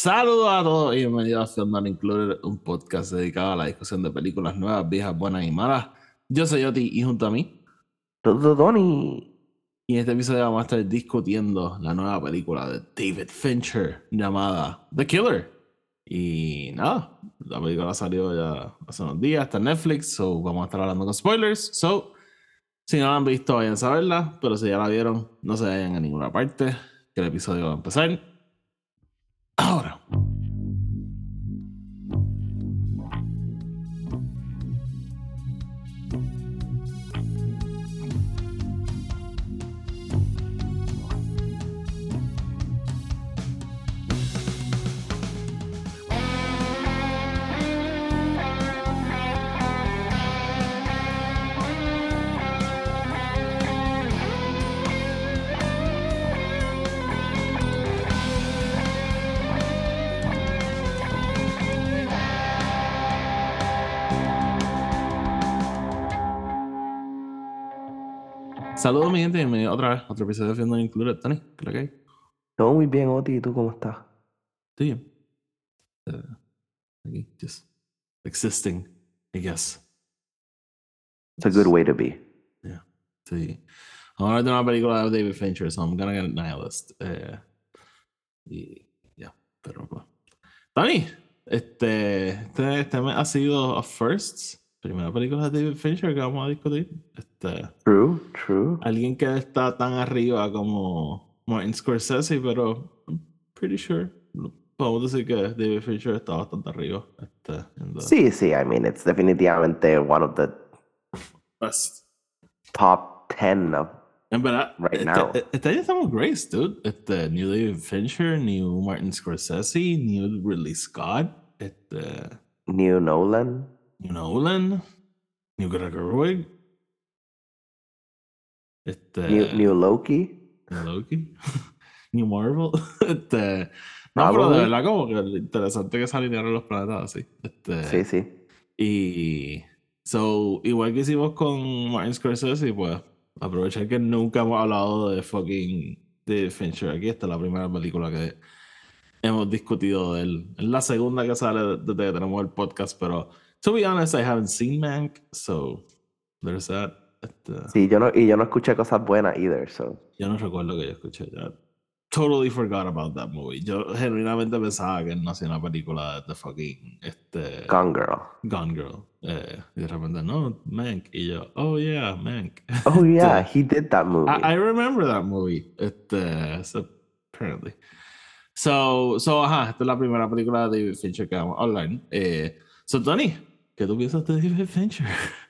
Saludos a todos y bienvenidos a Film Not Included, un podcast dedicado a la discusión de películas nuevas, viejas, buenas y malas. Yo soy Oti y junto a mí, Donny. y en este episodio vamos a estar discutiendo la nueva película de David Fincher llamada The Killer. Y nada, la película salió ya hace unos días, está en Netflix, so vamos a estar hablando con spoilers. So, si no la han visto, vayan a saberla, pero si ya la vieron, no se vayan a ninguna parte, que el episodio va a empezar. Ahora. Gente, bienvenido otra vez a otro episodio de Not Included. Tony, ¿qué lo que hay? Todo muy bien, Oti. ¿Y tú cómo estás? Estoy bien. Eh, aquí, just existing, I guess. It's a good way to be. Yeah. Sí. Vamos a hablar de una película de David Fincher, so I'm gonna get a nihilist. Eh, y ya, pero bueno. Tony, este, este, este ha sido a first. Primera película de David Fincher que vamos a discutir. Este, True, true. alguien que está tan arriba como Martin Scorsese, pero I'm pretty sure. Podemos decir que David Fincher está bastante arriba. Este, en the Sí, sí. I mean, it's definitivamente one of the best. top 10 of. En verdad, Right este, now. este año estamos Grace, dude. Este, New David Fincher, New Martin Scorsese, New Ridley Scott, este, New Nolan. New Nolan, New Greta Gerwig, este, New, new Loki. New Loki, New Marvel. Este, no, pero de verdad como que lo interesante que se alinearon los planetas así. Este, Sí, sí. Y so, igual que hicimos con Martin Scorsese, pues aprovechar que nunca hemos hablado de fucking de Fincher. Aquí está la primera película que hemos discutido de él. Es la segunda que sale desde que tenemos el podcast, pero to be honest, I haven't seen Mank, so there's that. Este, Sí, yo no, y yo no escuché cosas buenas either, so. Yo no recuerdo que yo escuché ya. Totally forgot about that movie. Yo genuinamente pensaba que no hacía una película de fucking este, Gone Girl. Gone Girl. Eh, y de repente, no, Mank. Y yo, oh yeah, Mank. Oh, yeah, he did that movie. I, I remember that movie. Este, so, apparently. So, so, ajá, esta es la primera película de David Fincher que vamos a hablar. Eh, so, Tony, ¿qué tú piensas de David Fincher?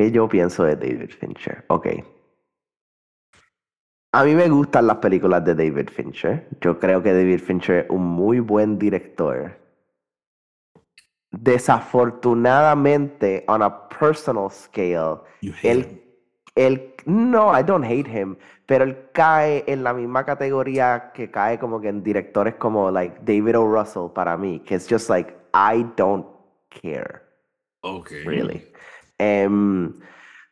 ¿Qué yo pienso de David Fincher? Ok. A mí me gustan las películas de David Fincher. Yo creo que David Fincher es un muy buen director. Desafortunadamente, on a personal scale, You hate him. él, él, no, I don't hate him, pero él cae en la misma categoría que cae como que en directores como like David O. Russell para mí, que es just like, I don't care. Okay. really. Em,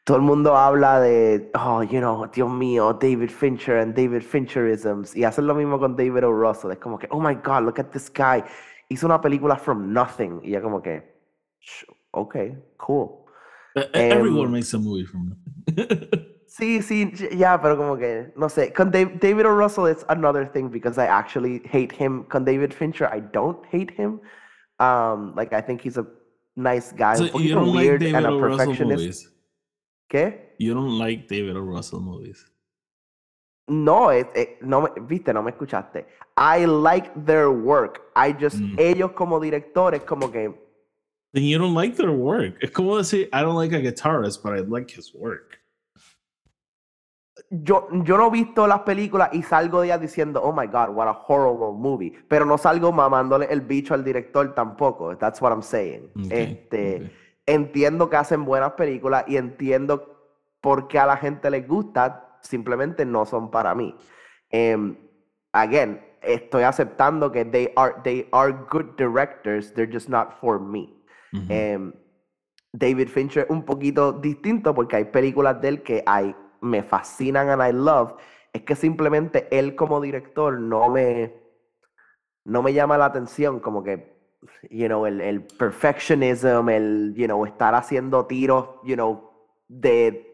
todo el mundo habla de, oh, you know, Dios mío, David Fincher and David Fincherisms, y hacen lo mismo con David O. Russell. Es como que, oh my God, look at this guy. Hizo una película from nothing. Y ya como que, "Sh- ok, cool. Eh, eh, Everyone Em, makes a movie from nothing. Sí, sí, ya, pero como que, no sé. Con Dave- David O. Russell, it's another thing because I actually hate him. Con David Fincher, I don't hate him. Um, like, I think he's a nice guy. So you like weird David and a perfectionist. movies? ¿Qué? You don't like David O. Russell movies? No, es- eh, no me, viste, no me escuchaste. I like their work. I just, Mm. ellos como directores, como que, Then you don't like their work. Es como decir, I don't like a guitarist, but I like his work. Yo, yo no he visto las películas y salgo de ellas diciendo, oh my God, what a horrible movie. Pero no salgo mamándole el bicho al director tampoco. That's what I'm saying. Este, entiendo que hacen buenas películas y entiendo por qué a la gente les gusta, simplemente no son para mí. Em, again, estoy aceptando que they are, they are good directors, they're just not for me. Em, David Fincher es un poquito distinto porque hay películas de él que hay, me fascinan and I love, Es que simplemente él como director no me, no me llama la atención, como que, you know, el, el perfectionism, el, you know, estar haciendo tiros, you know, de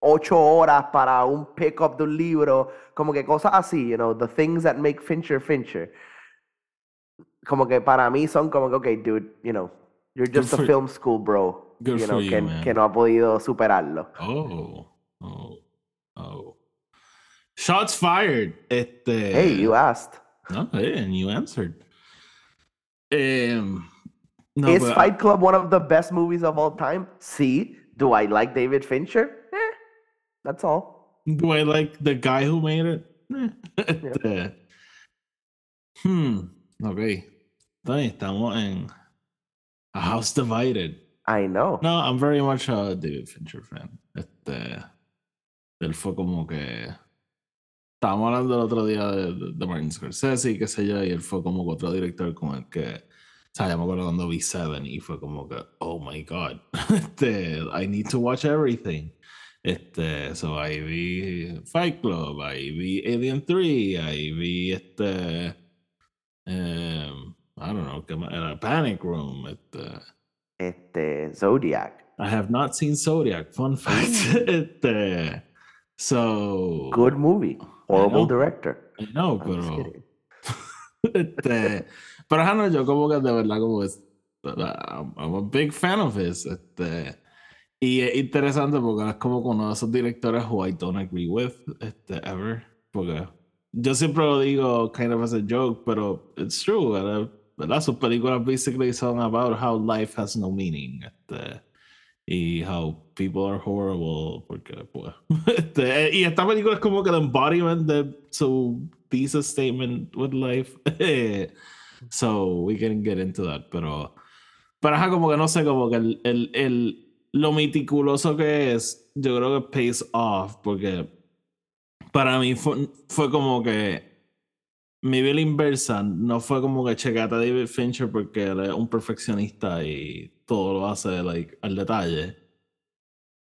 ocho horas para un pick-up de un libro, como que cosas así, you know, the things that make Fincher Fincher. Como que para mí son como que, okay, dude, you know, you're Good just a film school bro, you know, you, que, que no ha podido superarlo. Oh, oh, oh. Shots fired. Este. Hey, you asked. No, and you answered. Em, no, Is Fight Club one of the best movies of all time? See, Do I like David Fincher? Eh, that's all. Do I like the guy who made it? Eh, este, Hmm. Ok. Entonces estamos en A House Divided. I know. No, I'm very much a David Fincher fan. Este. Él fue como que. Estábamos hablando el otro día de, de- de Martin Scorsese y qué sé yo, y él fue como que otro director con el que. O sea, yo me acuerdo cuando vi Seven y fue como que, oh my god, este, I need to watch everything. Este, so ahí vi Fight Club, ahí vi Alien 3, ahí vi este. em, I don't know. Era Panic Room, este. Este, Zodiac. I have not seen Zodiac. Fun fact. este, so. Good movie. Horrible director. I know, I'm just pero. este, pero no, yo como que de verdad como es. I'm, I'm a big fan of his. Este, y es interesante porque es como con uno de esos directores who I don't agree with, este, ever. Porque yo siempre lo digo kind of as a joke, pero it's true, ¿verdad? ¿verdad? Sus películas basically son about how life has no meaning. Este, y how people are horrible porque pues este, y esta película es como que el embodiment de su thesis statement with life. So we can get into that pero pero ajá como que no sé como que el, el, el lo meticuloso que es yo creo que pays off porque para mí fue, fue como que mi vida inversa no fue como que checate a David Fincher porque él es un perfeccionista y todo lo hace like, al detalle.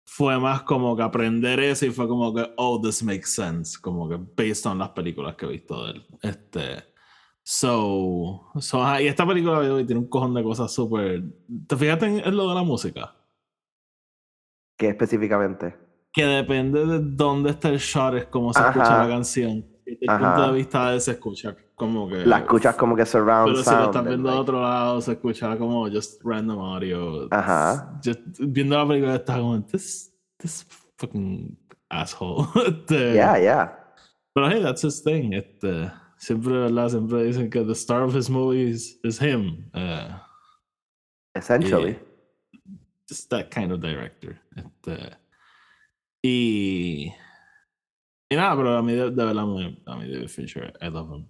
Fue más como que aprender eso y fue como que, oh, this makes sense. Como que based on las películas que he visto de él. Este. So. so ajá, y esta película tiene un cojón de cosas súper. ¿Te fijaste en, en lo de la música? ¿Qué específicamente? Que depende de dónde está el shot, es como se escucha la canción. Desde el Ajá. punto de vista de él se escucha como que. La escuchas como que surround Pero si lo sound. estás viendo a like- otro lado, se escucha como just random audio. Ajá. Just, viendo la película, estás como, this, this fucking asshole. Este, Yeah, yeah. Pero hey, that's his thing. Este, siempre, ¿verdad? Siempre dicen que the star of his movies is him. Uh, Essentially. just that kind of director. Este, y, y nada, pero a mí de, de verdad, a mí David Fincher, I love him.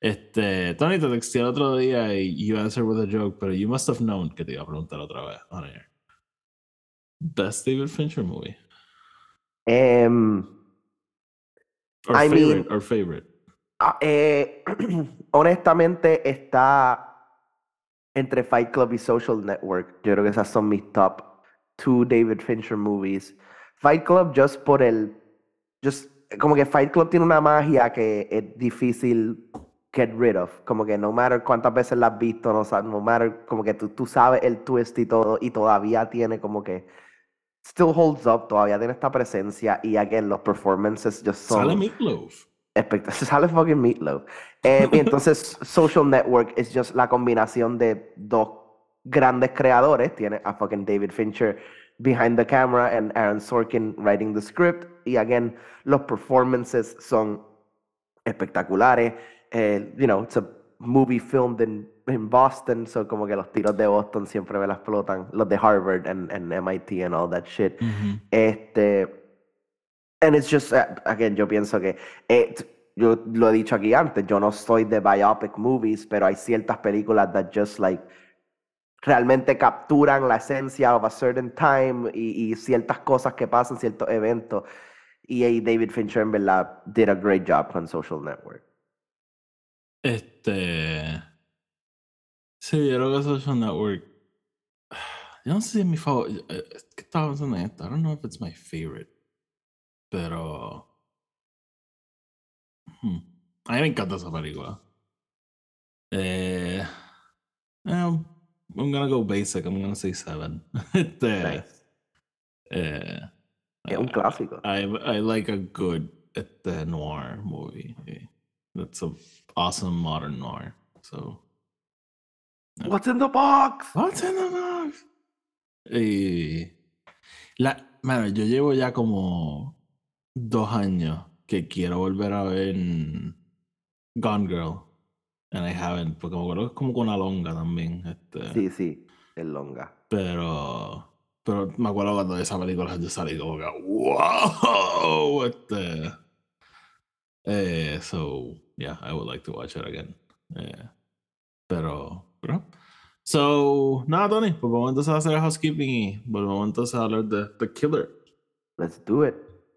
Este, Tony, te texté el otro día y you answered with a joke, pero you must have known que te iba a preguntar otra vez on air. Best David Fincher movie? Em, Or I favorite? mean- or favorite? ah, eh, honestamente está entre Fight Club y Social Network. Yo creo que esas son mis top two David Fincher movies. Fight Club just por el... Just, como que Fight Club tiene una magia que es difícil get rid of. Como que no matter cuántas veces la has visto, no, no matter, como que tú, tú sabes el twist y todo, y todavía tiene como que... Still holds up, todavía tiene esta presencia, y again, los performances just son... Sale Meatloaf. Sale fucking Meatloaf. Eh, y entonces Social Network es just la combinación de dos grandes creadores. Tiene a fucking David Fincher behind the camera and Aaron Sorkin writing the script. Y again, los performances son espectaculares. Eh, you know, it's a movie filmed in, in Boston, so como que los tiros de Boston siempre me la explotan. Los de Harvard and, and MIT and all that shit. Ujú. Este. And it's just, uh, again, yo pienso que. eh, t- yo lo he dicho aquí antes, yo no soy de biopic movies, pero hay ciertas películas that just like. Realmente capturan la esencia of a certain time y, y ciertas cosas que pasan, ciertos eventos. Y ahí David Fincher, en verdad, did a great job con Social Network. Este. Sí, yo creo que Social Network. Yo no sé si es mi favorito. Es que estaba pensando en esto. I don't know if it's my favorite. Pero. hmm. A mí me encanta esa película. Eh, um, I'm gonna go basic. I'm gonna say seven. este, Nice. eh, Es un clásico. I I like a good este, noir movie. That's a awesome modern noir. So What's in the box? What's in the box? Y la, mano, yo llevo ya como dos años que quiero volver a ver Gone Girl. And I haven't, porque me acuerdo que es como con Alonga también. Este, Sí, sí, es longa. Pero, pero me acuerdo cuando de esa película yo salí como que, wow, este. Eh, so, yeah, I would like to watch it again. Eh, pero, pero. So, nada, Tony, vamos entonces a hacer housekeeping y volvemos entonces a hablar de The Killer. Let's do it.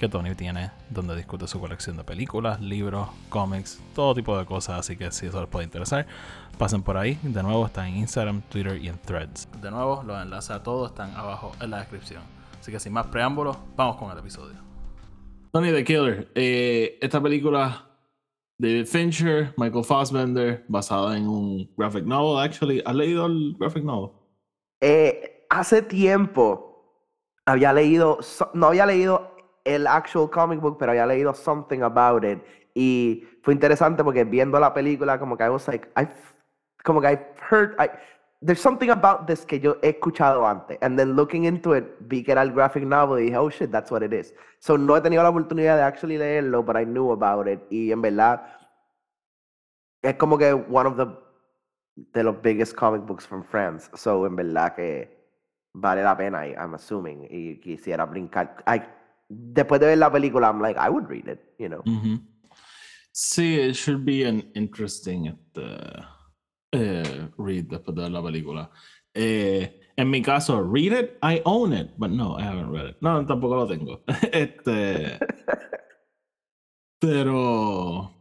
que Tony tiene donde discute su colección de películas, libros, cómics, todo tipo de cosas. Así que si eso les puede interesar, pasen por ahí. De nuevo, está en Instagram, Twitter y en Threads. De nuevo, los enlaces a todos están abajo en la descripción. Así que sin más preámbulos, vamos con el episodio. Tony The Killer. Eh, esta película, David Fincher, Michael Fassbender, basada en un graphic novel, actually. ¿Has leído el graphic novel? Eh, hace tiempo había leído, no había leído el actual comic book, pero había leído something about it. Y fue interesante porque viendo la película, como que I was like, I've, como que I've heard, I, there's something about this que yo he escuchado antes. And then looking into it, vi que era el graphic novel y dije, oh shit, that's what it is. So no he tenido la oportunidad de actually leerlo, but I knew about it. Y en verdad, es como que one of the de los biggest comic books from France. So, en verdad que vale la pena, I'm assuming. Y quisiera brincar. I, después de ver la película, I'm like, I would read it, you know. Ujú. Sí, it should be an interesting este, eh, read después de ver la película. Eh, en mi caso, read it, I own it, but no, I haven't read it. No, tampoco lo tengo. este, pero,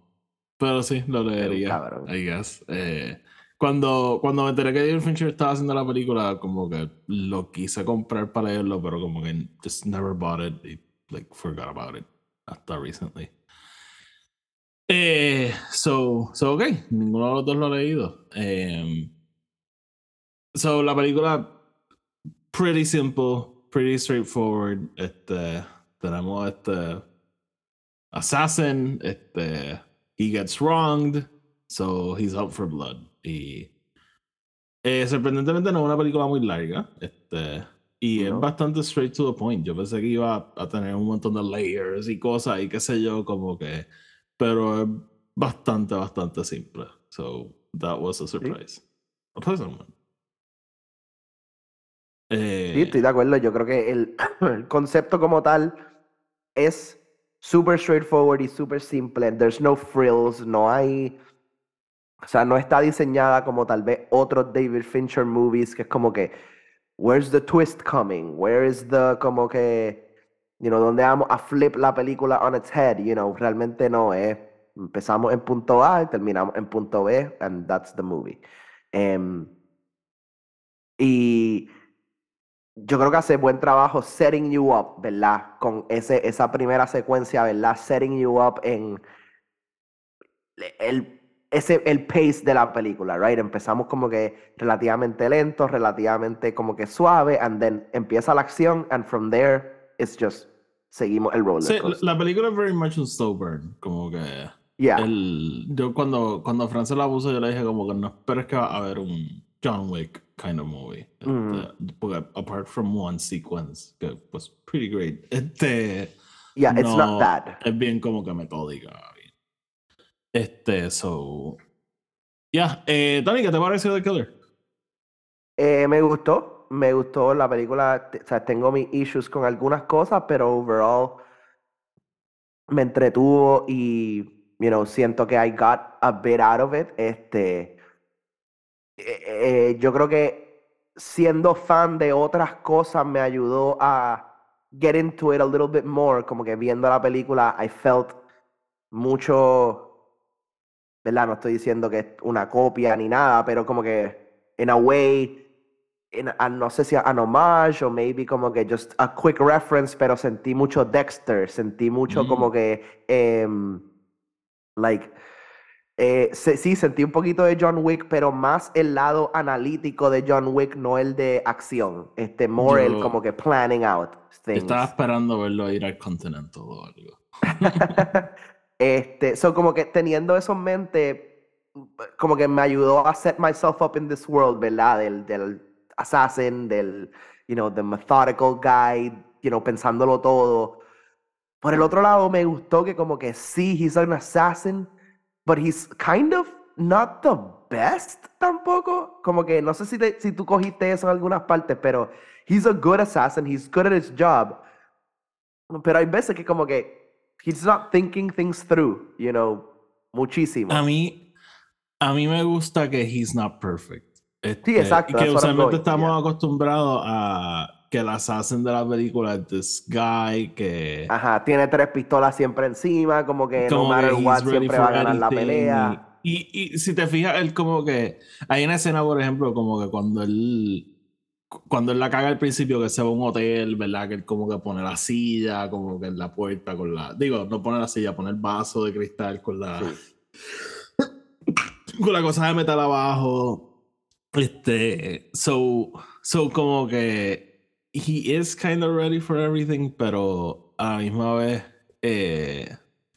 pero sí, lo leería, cabrón. I guess. Eh, cuando, cuando me enteré que David Fincher estaba haciendo la película, como que lo quise comprar para leerlo, pero como que just never bought it y like forgot about it hasta recently. Eh, so, so, ok, ninguno de los dos lo ha leído. Em, so, la película, pretty simple, pretty straightforward. Este, tenemos este assassin, este, he gets wronged, so he's out for blood. Y eh, sorprendentemente no es una película muy larga, este, y es bastante straight to the point. Yo pensé que iba a tener un montón de layers y cosas y qué sé yo, como que, pero es bastante, bastante simple. So that was a surprise. A pleasant one. Eh, Sí, estoy de acuerdo. Yo creo que el, el concepto como tal es super straightforward y super simple. There's no frills, no hay. O sea, no está diseñada como tal vez otros David Fincher movies, que es como que, where's the twist coming? Where is the, como que, you know, donde vamos a flip la película on its head? You know, realmente no es. Empezamos en punto A y terminamos en punto B, and that's the movie. Em, y yo creo que hace buen trabajo setting you up, ¿verdad? Con ese, esa primera secuencia, ¿verdad? Setting you up en el, ese, el pace de la película, right? Empezamos como que relativamente lento, relativamente como que suave, and then empieza la acción, and from there, it's just, seguimos el roller sí, la- película es very much un slow burn, como que Yeah, el, yo cuando, cuando Frances la puso, yo le dije como que no esperes que va a haber un John Wick kind of movie. Este, Mm. porque apart from one sequence, que was pretty great, este, yeah, it's no, not bad. es bien como que metódica. Este, so. Ya, eh, Tony, ¿qué te pareció The Killer? Eh, me gustó, me gustó la película. O sea, tengo mis issues con algunas cosas, pero overall me entretuvo y, you know, siento que I got a bit out of it. Este, eh, eh, yo creo que siendo fan de otras cosas me ayudó a get into it a little bit more. Como que viendo la película, I felt mucho, ¿verdad? No estoy diciendo que es una copia ni nada, pero como que, in a way, in a- no sé si an homage o maybe como que just a quick reference, pero sentí mucho Dexter, sentí mucho como Mm. que, em, like, eh, se- sí, sentí un poquito de John Wick, pero más el lado analítico de John Wick, no el de acción. Este, more el como que planning out things. Estaba esperando verlo ir al Continental o algo. este, so como que teniendo eso en mente, como que me ayudó a set myself up in this world, ¿verdad? Del, del assassin, del, you know, the methodical guy, you know, pensándolo todo. Por el otro lado, me gustó que como que sí, he's an assassin, but he's kind of not the best tampoco. Como que no sé si, te- si tú cogiste eso en algunas partes, pero he's a good assassin, he's good at his job. Pero hay veces que como que he's not thinking things through, you know, muchísimo. A mí, a mí me gusta que he's not perfect. Este, exacto, y Que usualmente estamos yeah. acostumbrados a que el assassin de la película es this guy que. Ajá, tiene tres pistolas siempre encima, como que no como matter que what siempre va a ganar la anything, pelea. Y, y, y si te fijas, él como que. Hay una escena, por ejemplo, como que cuando él. Cuando él la caga al principio, que se va a un hotel, ¿verdad? Que él como que pone la silla, como que en la puerta con la. Digo, no pone la silla, pone el vaso de cristal con la. Sí. Con la cosa de metal abajo. Este. So. So, como que. He is kind of ready for everything, pero a la misma vez. Eh,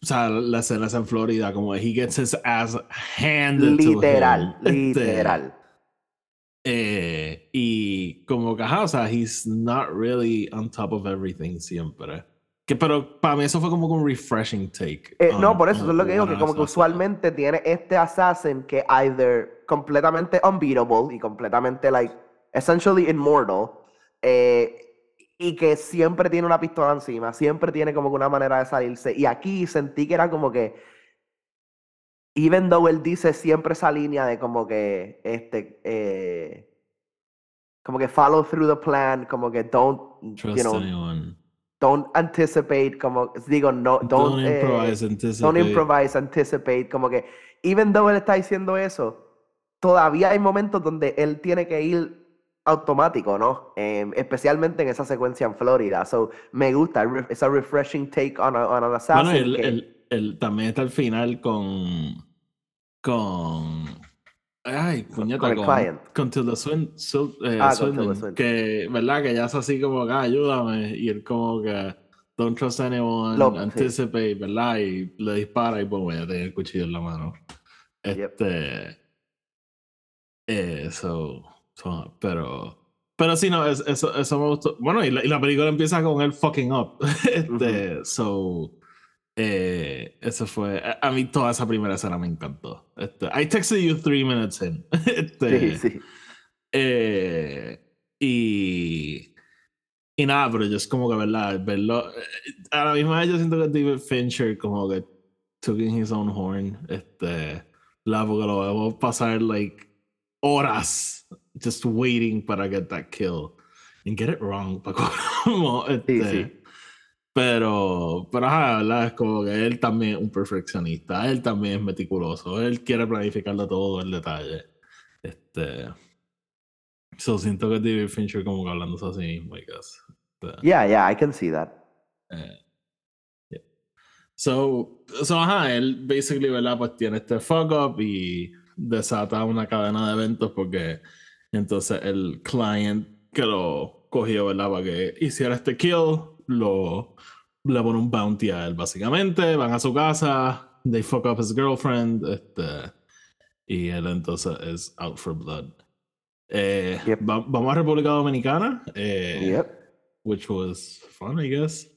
o sea, la escena es en Florida, como he gets his ass handed to him. Literal, Este, literal. Eh, y como que, ajá, o sea, he's not really on top of everything siempre. Que, pero para mí eso fue como un refreshing take. Eh, no, por eso on es lo que digo, que como que usualmente tiene este assassin que either completamente unbeatable y completamente like essentially immortal eh, y que siempre tiene una pistola encima, siempre tiene como que una manera de salirse. Y aquí sentí que era como que even though él dice siempre esa línea de como que este eh, como que follow through the plan, como que don't Trust you know anyone. don't anticipate como digo no don't, Don't, eh, improvise, anticipate. don't improvise, anticipate, como que, even though él está diciendo eso, todavía hay momentos donde él tiene que ir automático, ¿no? Em, especialmente en esa secuencia en Florida. So, me gusta, esa refreshing take on, a- on an assassin. Bueno, él, que- él- él también está al final con. Con. Ay, puñeta, con el con, con Tilda Swin, Swin- eh, Ah, con Swinton, Tilda. Que, ¿verdad? Que ya es así como que, "Ah, ayúdame. Y él como que, don't trust anyone, Lo- sí. anticipate, ¿verdad? Y le dispara y pues ya tiene el cuchillo en la mano. Yep. Este. eh, so- so, pero. Pero sí, no, es- eso, eso me gustó. Bueno, y la, y la película empieza con él fucking up. este, so. Eh, eso fue. A, a mí toda esa primera escena me encantó. Este, I texted you three minutes in. Este, sí, sí. eh, y. Y nada, pero yo es como que, ¿verdad? Verlo. eh, A la misma vez yo siento que David Fincher, como que took in his own horn. Este. La, porque lo vemos pasar, like, horas just waiting para get that kill. And get it wrong. Sí, este, sí. Pero, pero ajá, ¿verdad? Es como que él también es un perfeccionista, él también es meticuloso, él quiere planificarlo todo el detalle. Este. So siento que David Fincher como que hablándose así mismo, I guess. Este, Yeah, yeah, I can see that. eh, yeah. So, so, ajá, él basically, ¿verdad? Pues tiene este fuck up y desata una cadena de eventos porque entonces el client que lo cogió, ¿verdad? Para que hiciera este kill, lo le pone un bounty a él, básicamente. Van a su casa, they fuck up his girlfriend, este, y él entonces es out for blood. Eh, Yep. va- vamos a República Dominicana. eh, Yep. which was fun, I guess.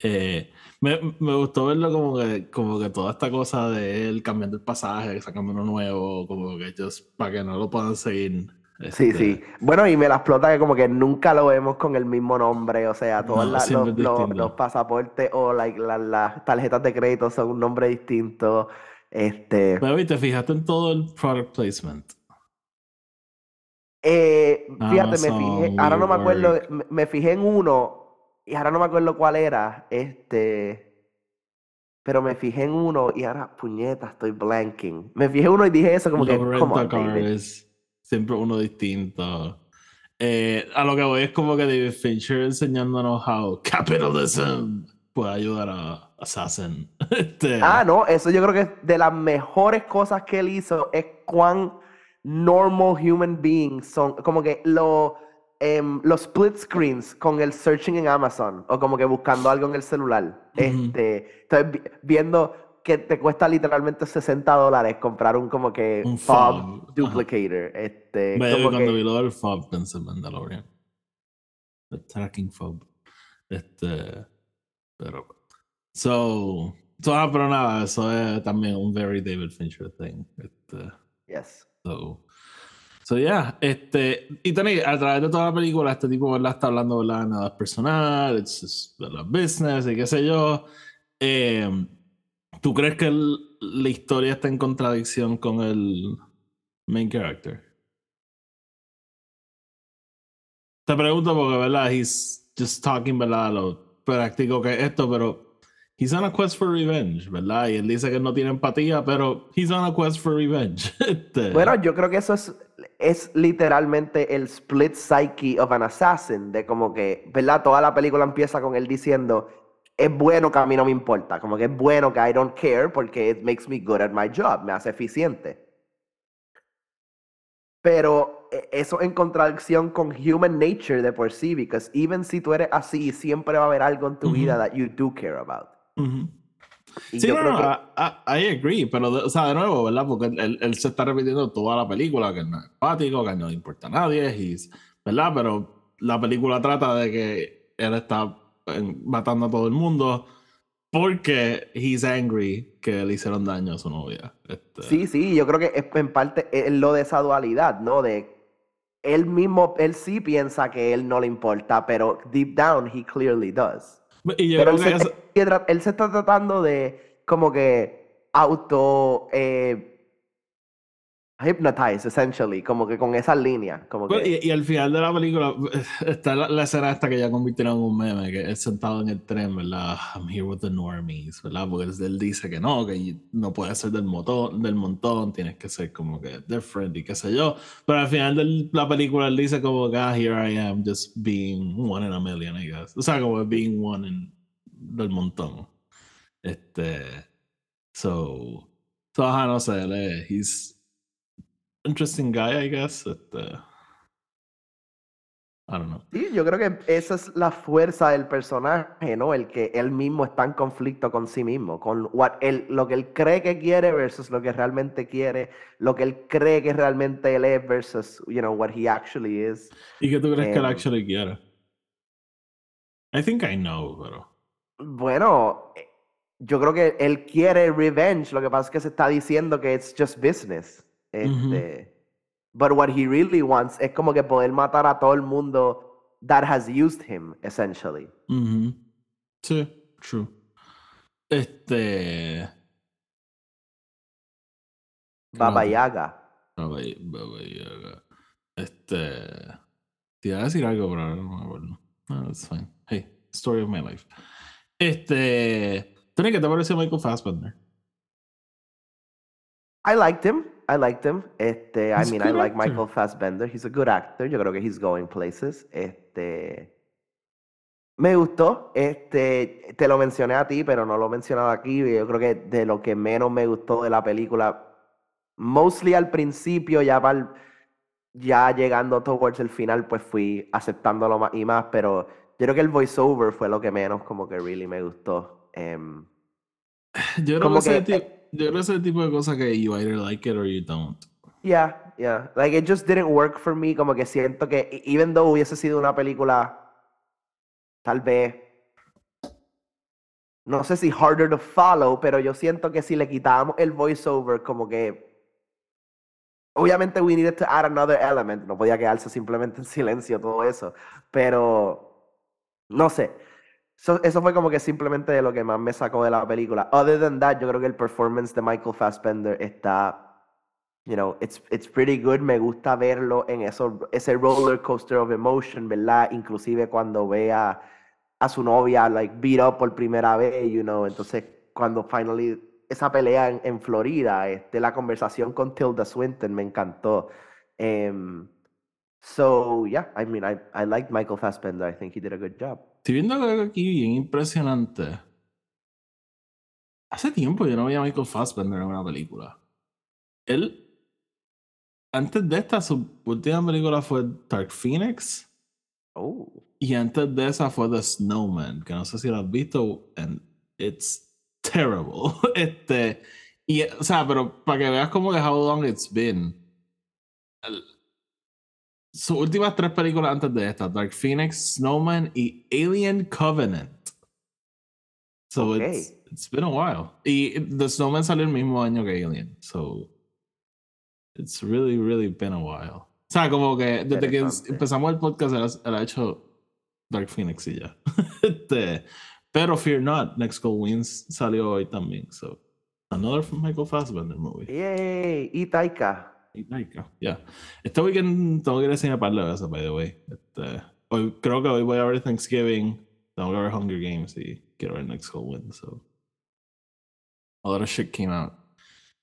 Eh, me, me, gustó verlo como que, como que toda esta cosa de él cambiando el pasaje, sacando uno nuevo, como que just para que no lo puedan seguir. Sí, Este, sí. Bueno, y me la explota que como que nunca lo vemos con el mismo nombre, o sea, todos No, la- siempre los, pasaportes o la- las tarjetas de crédito son un nombre distinto. Este, Pero y te fijaste en todo el product placement. eh, fíjate, me Amazon, fijé, ahora no me acuerdo, me, me fijé en uno y ahora no me acuerdo cuál era, este, pero me fijé en uno y ahora, puñeta, estoy blanking. Me fijé en uno y dije eso como que, come on. Siempre uno distinto. Eh, a lo que voy es como que David Fincher enseñándonos how capitalism puede ayudar a Assassin. Este, Ah, no, eso yo creo que es de las mejores cosas que él hizo es cuán normal human beings son, como que lo, em, los split screens con el searching en Amazon o como que buscando algo en el celular. Este, entonces vi- viendo que te cuesta literalmente 60 dólares comprar un como que Un fob fob, ajá. duplicator. Este, Vaya, como cuando que- vi lo del fob pensé en Mandalorian. El tracking fob. Este. Pero. So. so ah, pero nada, eso es también un very David Fincher thing. Este. yes. So, so yeah, este, y tenéis, a través de toda la película, este tipo, ¿verdad? Está hablando, ¿verdad? Nada es personal, it's just, ¿verdad? Business y qué sé yo. Eh, ¿Tú crees que la historia está en contradicción con el main character? Te pregunto porque, ¿verdad? He's just talking, ¿verdad? Lo práctico que es esto, pero he's on a quest for revenge, ¿verdad? Y él dice que no tiene empatía, pero he's on a quest for revenge. Este, Bueno, yo creo que eso es, es literalmente el split psyche of an assassin, de como que, ¿verdad? Toda la película empieza con él diciendo, es bueno que a mí no me importa, como que es bueno que I don't care porque it makes me good at my job, me hace eficiente. Pero eh, eso en contradicción con human nature de por sí, because even si tú eres así, siempre va a haber algo en tu vida that you do care about. ujú. Y Sí, no, no, que- I, I- agree, pero, de- o sea, de nuevo, ¿verdad? Porque él, él- se está repitiendo toda la película, que él no es empático, que él no le importa a nadie, he's- ¿verdad? Pero la película trata de que él está matando a todo el mundo porque he's angry que le hicieron daño a su novia. Este, Sí, sí, yo creo que es en parte es lo de esa dualidad, ¿no? De él mismo, él sí piensa que él no le importa, pero deep down he clearly does. Y yo Pero creo él que se, eso- él él se está tratando de como que auto eh, hypnotize, essentially, como que con esas líneas, como que... y, y al final de la película está la, la escena esta que ya convirtieron en un meme, que es sentado en el tren, ¿verdad? I'm here with the normies, ¿verdad? Porque él, él dice que no, que no puedes ser del, montón, del montón, tienes que ser como que different y qué sé yo. Pero al final de la película él dice como que, ah, here I am, just being one in a million, I guess. O sea, como being one in, del montón. Este... So... So, ajá, no sé, él es- he's interesting guy, I guess. Este, I don't know. Sí, yo creo que esa es la fuerza del personaje, ¿no? El que él mismo está en conflicto con sí mismo, con what él, lo que él cree que quiere versus lo que realmente quiere, lo que él cree que realmente él es versus, you know, what he actually is. ¿Y qué tú crees que él Em. actually quiere? I think I know, pero. Bueno, eh, yo creo que él quiere revenge, lo que pasa es que se está diciendo que it's just business. Este, But what he really wants es como que poder matar a todo el mundo that has used him, essentially. Ujú. Sí, true. Este. Baba. Yaga. Baba, Baba Yaga. Este. Te iba a decir algo, pero no me acuerdo. No, it's fine. Hey, story of my life. Este. Tony, ¿qué te pareció Michael Fassbender? I liked him. I liked him. Este, I He's a mean, I like actor. Michael Fassbender. He's a good actor. Yo creo que he's going places. Este, me gustó. Este, te lo mencioné a ti, pero no lo he mencionado aquí. Yo creo que de lo que menos me gustó de la película, mostly al principio, ya pa'l- ya llegando towards el final, pues fui aceptándolo más y más, pero yo creo que el voiceover fue lo que menos como que really me gustó. Em, Yo creo, Como que, que- ti- yo creo ese tipo de cosas que you either like it or you don't. Yeah, yeah. Like it just didn't work for me. Como que siento que, e- even though hubiese sido una película, tal vez no sé si harder to follow, pero yo siento que si le quitábamos el voiceover, como que. Obviamente, we needed to add another element. No podía quedarse simplemente en silencio todo eso. Pero. No sé. So- eso fue como que simplemente lo que más me sacó de la película. Other than that, yo creo que el performance de Michael Fassbender está. You know, it's, it's pretty good. Me gusta verlo en eso, ese roller coaster of emotion, ¿verdad? Inclusive cuando ve a, a su novia, like, beat up por primera vez, you know. Entonces, cuando finally, esa pelea en, en Florida, este, la conversación con Tilda Swinton me encantó. Em, so, yeah, I mean, I, I like Michael Fassbender. I think he did a good job. Estoy viendo algo aquí bien impresionante. Hace tiempo yo no veía a Michael Fassbender en una película. Él, antes de esta, su última película fue Dark Phoenix. Oh, Y antes de esa fue The Snowman, que no sé si lo has visto, and it's terrible. Este, y, o sea, pero para que veas como que how long it's been. Sus últimas tres películas antes de esta, Dark Phoenix, Snowman y Alien Covenant. So it's, it's been a while. Y The Snowman salió el mismo año que Alien. So it's really, really been a while. O sea, como que desde que empezamos el podcast, él ha, hecho Dark Phoenix y ya. Este, pero Fear Not, Next Goal Wins salió hoy también. So, another Michael Fassbender movie. yay, y Taika. Y Taika, ya. Este weekend tengo que ir al cine par de veces, by the way. Este, hoy, creo que hoy voy a ver Thanksgiving, tengo que ver Hunger Games y quiero ver Next Goal Wins. So. A lot of shit came out.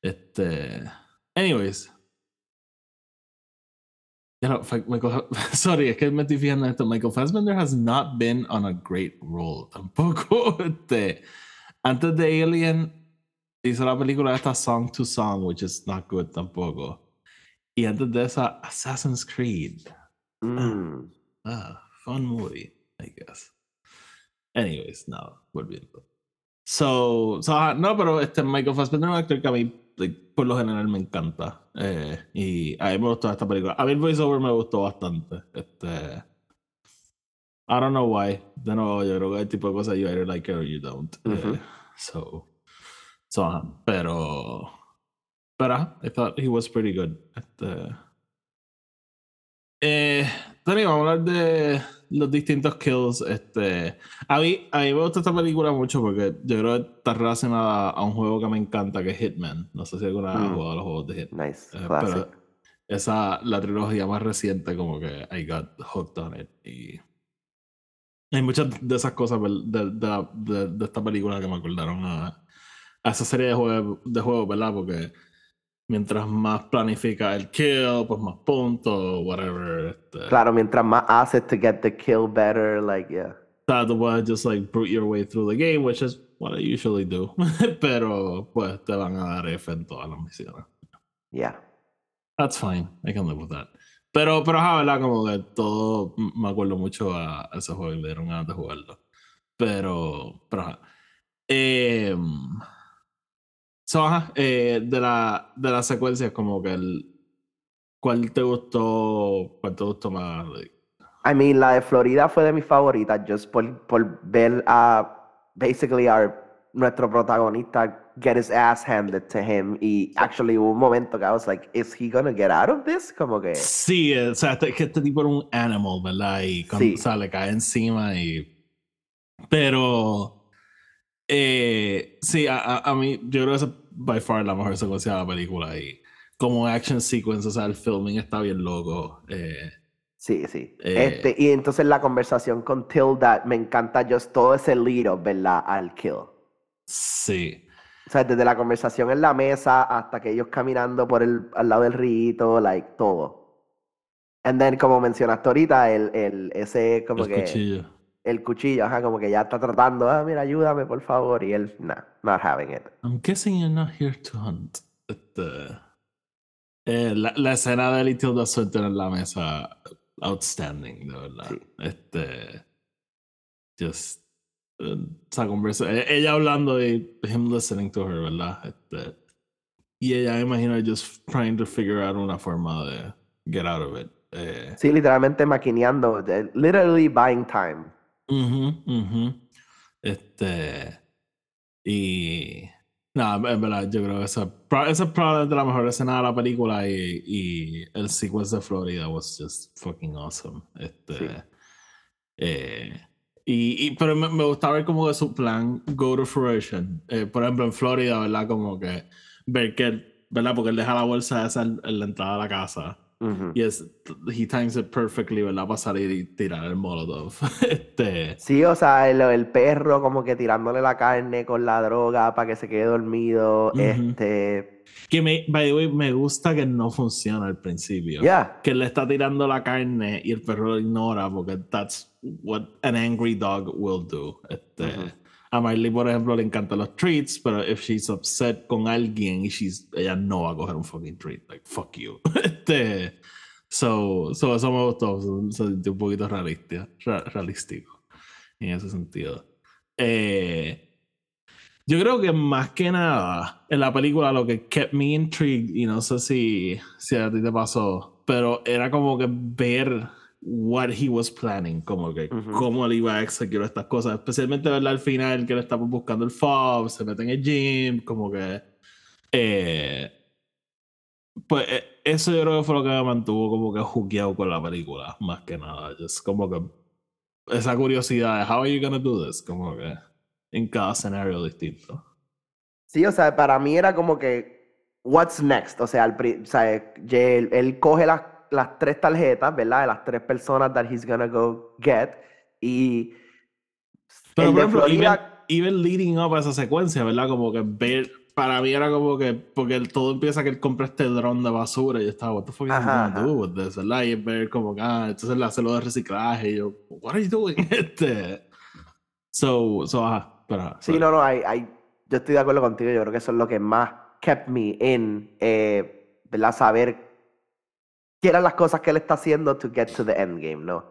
Este, anyways. No, fuck, Michael, sorry, es que me estoy fijando en esto. Michael Fassbender has not been on a great role tampoco. Este, antes de Alien, hizo la película esta Song to Song, which is not good tampoco. Y antes de esa, Assassin's Creed. Mm. Ah, fun movie, I guess. Anyways, no, volviendo. So, so ah, no, pero este Michael Fassbender es un actor que a mí, like, por lo general, me encanta. Eh, y a mí me gustó esta película. A mí el voiceover me gustó bastante. Este. I don't know why. De nuevo, yo creo que el tipo de cosas you either like it or you don't. Ujú. Eh, so, so, pero. Pero ajá, I thought he was pretty good. Este. Eh, Tony, vamos a hablar de los distintos kills. Este, a, mí, a mí me gusta esta película mucho porque yo creo que está relacionada a un juego que me encanta, que es Hitman. No sé si alguna vez has Mm. jugado a los juegos de Hitman. Nice, Eh, pero esa, la trilogía más reciente, como que I got hooked on it. Y hay muchas de esas cosas de, de, de, de- esta película que me acordaron a, a esa serie de juegos, de juegos, ¿verdad? Porque mientras más planifica el kill, pues más puntos, whatever. Este, Claro, mientras más haces to get the kill better, like, yeah. O sea, tú puedes just like brute your way through the game, which is what I usually do. Pero pues te van a dar F en todas las misiones. Yeah. That's fine. I can live with that. Pero, pero ajá, ¿verdad? Como que todo me acuerdo mucho a, a ese juego y me dieron ganas de jugarlo. Pero, pero ajá. Eh, so, ajá, eh, de la, de las secuencias, como que el. ¿Cuál te gustó? ¿Cuál te gustó más? Like, I mean, la de Florida fue de mis favoritas, just por, por ver a, basically, our, nuestro protagonista get his ass handed to him. Y actually hubo un momento que I was like, is he gonna get out of this? Como que, Sí, eh, o sea, este, que este tipo era un animal, ¿verdad? Y cuando, Sí. o sea, le cae encima y... Pero... Eh, sí, a, a, a mí, yo creo que esa es by far la mejor secuencia de la película y como action sequence, o sea, el filming está bien loco. Eh, sí, sí. Eh. Este, y entonces la conversación con Tilda, me encanta just todo ese lead up, ¿verdad? Al kill. sí. O sea, desde la conversación en la mesa hasta que ellos caminando por el, al lado del rito, like, todo. And then, como mencionaste ahorita, el, el, ese, como el que, cuchillo. El cuchillo, ajá, como que ya está tratando, ah, mira, ayúdame, por favor, y él, nah, not having it. I'm guessing you're not here to hunt. Eh, la, la escena de Little Tilda Swinton en la mesa, outstanding, de verdad. Sí. Este, just, eh, esa conversación, eh, ella hablando y him listening to her, ¿verdad? Este, y ella, me imagino, just trying to figure out una forma de get out of it. Eh, Sí, literalmente maquineando, de- literally buying time. Ujú, ujú. Este. Y. No, en verdad, yo creo que esa, esa es probablemente la mejor escena de la película y, y el sequence de Florida was just fucking awesome. Este, Sí. eh, y, y- pero me, me gusta ver como que su plan go to fruition. Eh, por ejemplo, en Florida, ¿verdad? Como que ver que, ¿verdad? Porque él deja la bolsa esa en, en la entrada de la casa. Ujú. Y es, he times it perfectly, ¿verdad? Para salir y tirar el molotov. este, Sí, o sea, el, el perro como que tirándole la carne con la droga para que se quede dormido. Ujú. Este. que me, by the way, me gusta que no funciona al principio. Ya. Que le está tirando la carne y el perro lo ignora porque that's what an angry dog will do. Este, Ujú. A Miley, por ejemplo, le encantan los treats, pero if she's upset con alguien y she's, ella no va a coger un fucking treat. Like, fuck you. este, so, so eso me gustó. Se sintió un poquito realista, realístico en ese sentido. Eh, yo creo que más que nada en la película lo que kept me intrigued, y no sé si, si a ti te pasó, pero era como que ver what he was planning, como que Ujú. cómo él iba a executar estas cosas, especialmente verla al final que le estaba buscando el fob, se mete en el gym, como que eh, pues eh, eso yo creo que fue lo que me mantuvo como que juqueado con la película, más que nada, es como que esa curiosidad de how are you gonna do this, como que en cada escenario distinto. Sí, o sea, para mí era como que, what's next? O sea, el o sea, ye- él, él coge las, las tres tarjetas, ¿verdad? De las tres personas that he's gonna go get. Y Pero por ejemplo, Florida, even, even leading up a esa secuencia, ¿verdad? Como que ver, para mí era como que, porque todo empieza que él compra este dron de basura y yo estaba, what the fuck is Ajá, gonna ajá. do with this, ¿verdad? Y ver como que, ah, entonces le hace lo de reciclaje y yo, what are you doing? Este, so, so, ajá, pero, sí, pero- no, no, hay, hay- yo estoy de acuerdo contigo, yo creo que eso es lo que más kept me in, eh, ¿verdad? Saber qué eran las cosas que él está haciendo to get to the end game, ¿no?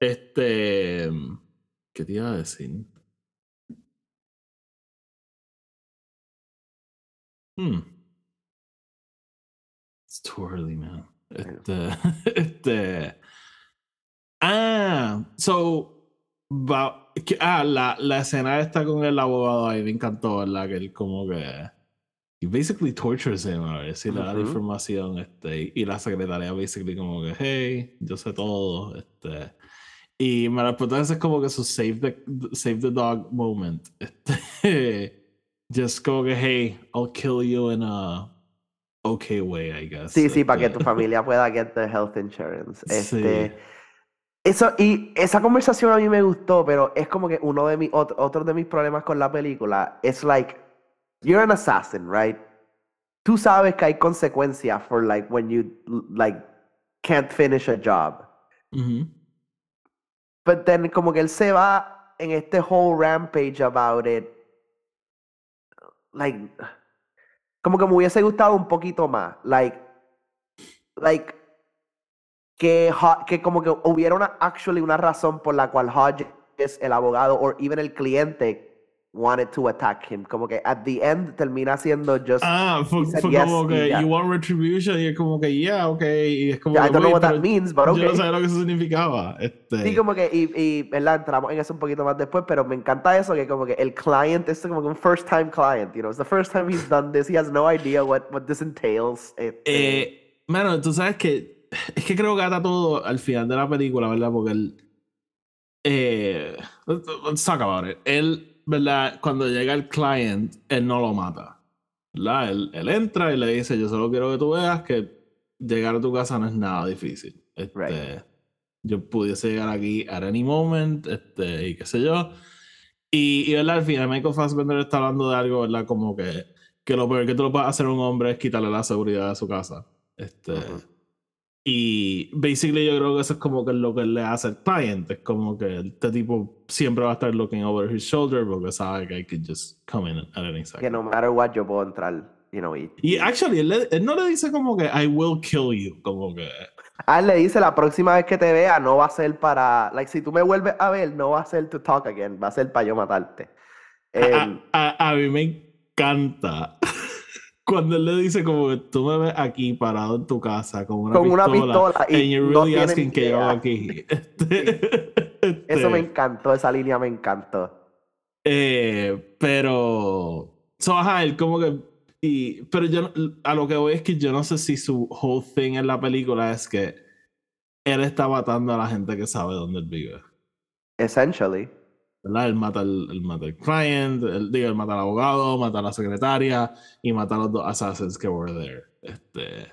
Este. ¿Qué te iba a decir? Hmm. It's too early, man. Este. Este. Ah, so. que- ah, la, la escena esta con el abogado ahí me encantó, ¿verdad? Que él como que. He basically tortures him a ver si le da la información. Este, y la secretaria basically como que, hey, yo sé todo. Este. Y me respeto es como que su save the, save the dog moment. Este. Just como que, hey, I'll kill you in a okay way, I guess. Sí, sí, para que Este, tu familia pueda get the health insurance. Sí. Este, eso, y esa conversación a mí me gustó, pero es como que uno de mis, ot- otro de mis problemas con la película es like, you're an assassin, right? Tú sabes que hay consecuencias for like when you like can't finish a job. ujú. But then como que él se va en este whole rampage about it. Like, como que me hubiese gustado un poquito más. Like, like, que, que como que hubiera una, actually una razón por la cual Hodges, el abogado, o even el cliente, wanted to attack him. Como que at the end termina siendo just. Ah, fue, fue yes como que ya. you want retribution y es como que yeah, okay, y es como I que, don't know "Wait, what that means, but Yo no okay. sabía lo que eso significaba. Este, Sí, como que, y, y, ¿verdad? Entramos en eso un poquito más después, pero me encanta eso, que como que el client es como que un first time client, you know, it's the first time he's done this, he has no idea what, what this entails. este, Eh, mano, tú sabes que es que creo que ata todo al final de la película, ¿verdad? Porque él. Eh, let's talk about it. Él, ¿verdad? Cuando llega el client, él no lo mata. ¿Verdad? Él, él entra y le dice: Yo solo quiero que tú veas que llegar a tu casa no es nada difícil. Este, Right. Yo pudiese llegar aquí at any moment, este, y qué sé yo. Y, y ¿verdad? Al final, Michael Fassbender está hablando de algo, ¿verdad? Como que, que lo peor que tú lo puedes hacer a un hombre es quitarle la seguridad de su casa. Este, Ujú. Y basically yo creo que eso es como que lo que le hace al cliente. Es como que este tipo siempre va a estar looking over his shoulder porque sabe que I could just come in at any que second. no matter what yo puedo entrar, you know, y, Y actually, él, le- él no le dice como que I will kill you. Como que. a él le dice, la próxima vez que te vea no va a ser para, like, si tú me vuelves a ver, no va a ser to talk again, va a ser para yo matarte. A, Em, a- a mí me encanta cuando él le dice como que tú me ves aquí parado en tu casa con una Con una pistola, pistola y you're no really tienen asking que yo aquí. Este, Eso me este, encantó, esa línea me encantó. Eh, pero. So, ajá, él como que. Y, pero yo no- a lo que voy es que yo no sé si su whole thing en la película es que él está matando a la gente que sabe dónde él vive. Essentially. ¿Verdad? Él mata al, él mata al client, él, digo, él mata al abogado, mata a la secretaria y mata a los dos assassins que were there. Este.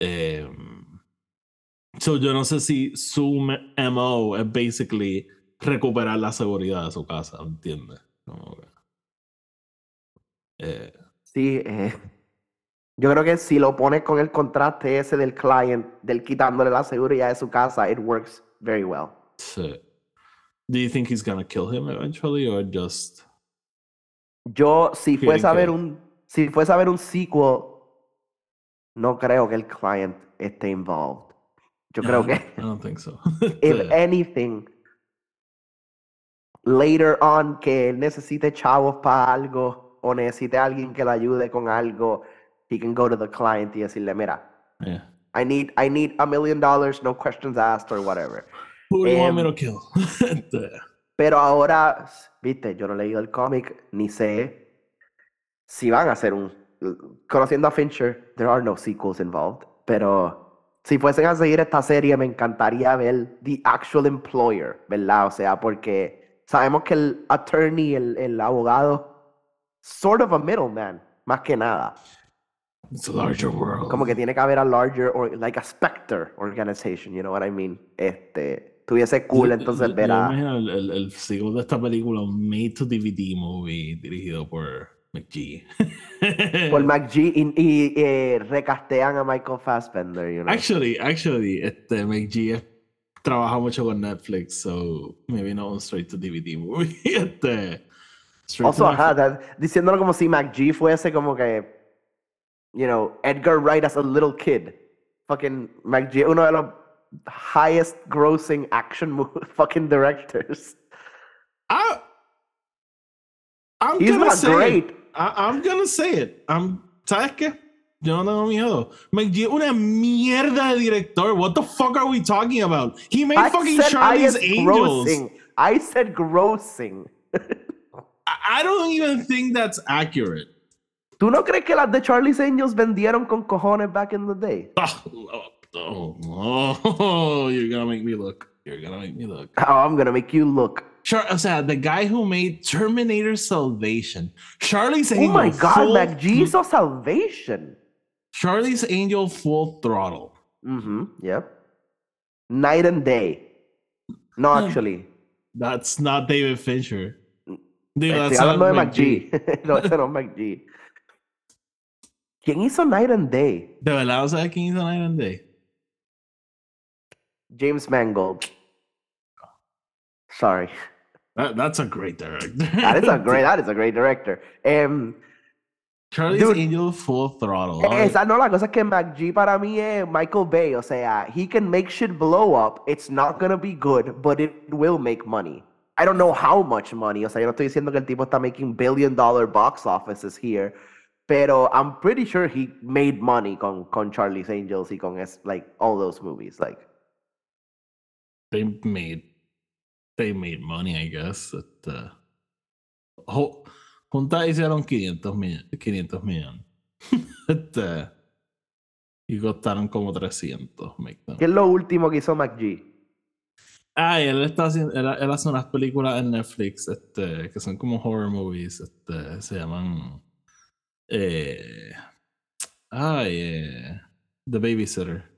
em, so yo no sé si su MO es basically recuperar la seguridad de su casa, ¿entiendes? Eh, Sí, eh, yo creo que si lo pones con el contraste ese del client, del quitándole la seguridad de su casa, it works very well. sí. Do you think he's gonna kill him eventually or just Yo, si fuese a ver un, si fuese a ver un sequel, no creo que el client esté involved. Yo creo que, I don't think so. if anything, later on que él necesite chavos para algo o necesite a alguien que le ayude con algo, he can go to the client y decirle, mira, yeah. I need, I need a million dollars, no questions asked or whatever. Who do you want me Em, to kill? Pero ahora, viste, yo no he leído el cómic, ni sé si van a hacer un... Conociendo a Fincher, there are no sequels involved, pero si fuesen a seguir esta serie, me encantaría ver the actual employer, ¿verdad? O sea, porque sabemos que el attorney, el, el abogado, sort of a middleman, más que nada. It's a larger world. Como que tiene que haber a larger, or like a Spectre organization, you know what I mean? Este, tuviese cool entonces ver a... imagino el, el, el sequel de esta película, un made to DVD movie dirigido por McGee. Por McGee y, y, eh, recastean a Michael Fassbender, you know. Actually, actually, este McGee trabaja mucho con Netflix, so maybe not un straight to DVD movie. este, Also, ajá, that- diciéndolo como si McGee fuese como que, you know, Edgar Wright as a little kid. Fucking McGee, uno de los highest grossing action movie, fucking directors. I, I'm He's gonna not say great. It. I, I'm gonna say it. I'm, ¿Sabes qué? Yo no tengo miedo. McGee una mierda de director. What the fuck are we talking about? He made I fucking Charlie's Angels. grossing. I said grossing. I I don't even think that's accurate. ¿Tú no crees que las de Charlie's Angels vendieron con cojones back in the day? Oh, oh, oh, you're gonna make me look. You're gonna make me look. Oh, I'm gonna make you look. Char- o sea, the guy who made Terminator Salvation, Charlie's Oh my god, full- McGee hizo Salvation. Charlie's Angel full throttle. Mm-hmm. Yep. Night and day. No, actually. That's not David Fincher. Digo, Estoy that's not hablando de McGee. McGee. no, ese no es McGee. ¿Quién hizo Night and Day? De verdad, no sabes quién hizo Night and Day. James Mangold. Sorry. That, that's a great director. That is a great, that is a great director. Um, Charlie's Dude. Angel full throttle. esa no, la cosa que McGee para mí es Michael Bay. O sea, he can make shit blow up. It's not gonna be good, but it will make money. I don't know how much money. O sea, yo no estoy diciendo que el tipo está making billion dollar box offices here. Pero I'm pretty sure he made money con, con Charlie's Angels y con es, like all those movies. Like, they made they made money, I guess. At, uh, jo- juntas hicieron 500 millones. 500 millones. este, y costaron como 300. make them. ¿qué es lo último que hizo McGee? Ah, y él está haciendo, él, él hace unas películas en Netflix, este, que son como horror movies, este, se llaman, eh, ay, eh, The Babysitter.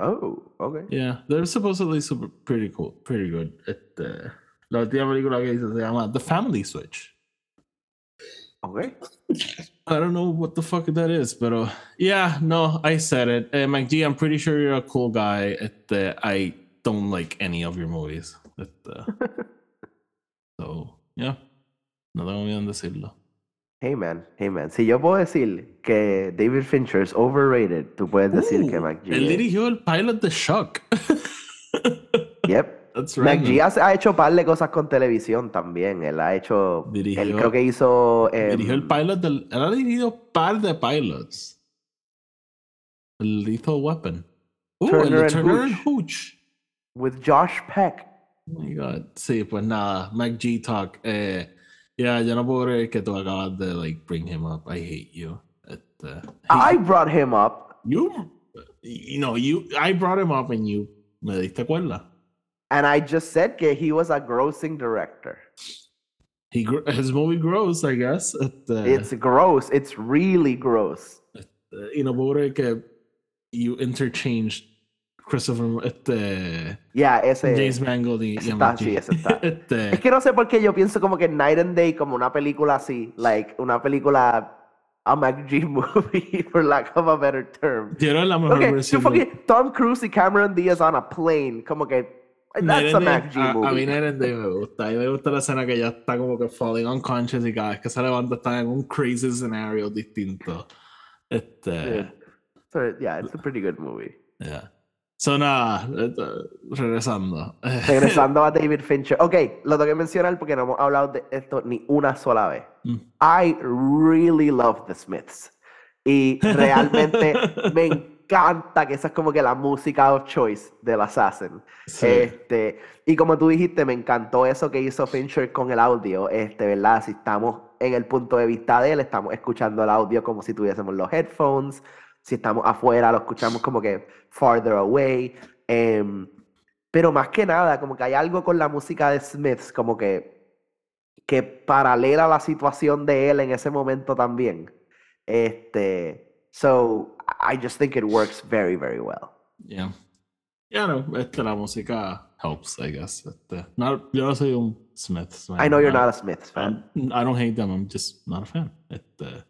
Oh, okay. Yeah, they're supposedly super pretty cool, pretty good. Este, la última película que hizo se llama The Family Switch. Okay. I don't know what the fuck that is, pero yeah, no, I said it. Uh, McGee, I'm pretty sure you're a cool guy. Este, I don't like any of your movies. Este, so, yeah, no tengo miedo en decirlo. Hey man, hey man. Si yo puedo decir que David Fincher es overrated, tú puedes decir que Ooh, McGee. Él dirigió el pilot de Shock. Yep. That's right. McGee hace- ha hecho par de cosas con televisión también. Él ha hecho. él creo que hizo. em, Dirigió el pilot del. Él ha dirigido par de pilots. El Lethal Weapon. Uh, el Turner and Turner. Hooch. With Josh Peck. Oh my God. Sí, pues nada, MacG Talk. Eh, ya, yo no puedo creer que tú acabas de like bring him up. I hate you. Este, I brought him up, you, you know, you. I brought him up and you me diste cuerda. and I just said que he was a grossing director. He his movie gross, I guess. Este, It's gross. It's really gross. eh, y no puedo creer que you interchanged Christopher, este, Yeah, ese. James Mangold y, ese y está, MacG. sí, ese está. Este, Es que no sé por qué yo pienso como que Night and Day como una película así, like una película a MacG movie, for lack of a better term. la mejor Okay, versión. fucking Tom Cruise y Cameron Diaz on a plane, como que that's a MacG a, a mí movie. Night and Day me gusta. Mí me gusta la escena que ya está como que falling unconscious y cada vez que se levanta está en un crazy escenario distinto. Este, Yeah. So, yeah, it's a pretty good movie. yeah. So nada, regresando. Regresando a David Fincher. Ok, lo tengo que mencionar porque no hemos hablado de esto ni una sola vez. Mm. I really love The Smiths. Y realmente me encanta que esa es como que la música of choice del Assassin. Sí. Este, y como tú dijiste, me encantó eso que hizo Fincher con el audio, este, ¿verdad? Si estamos en el punto de vista de él, estamos escuchando el audio como si tuviésemos los headphones. Si estamos afuera, lo escuchamos como que farther away. em, pero más que nada, como que hay algo con la música de Smiths, como que, que paralela la situación de él en ese momento también. Este, so, I just think it works very, very well. Yeah. Yeah, no, este, la música helps, I guess. Este, no, yo no soy un Smith. I know you're not a Smiths fan. I'm- I don't hate them, I'm just not a fan. Este,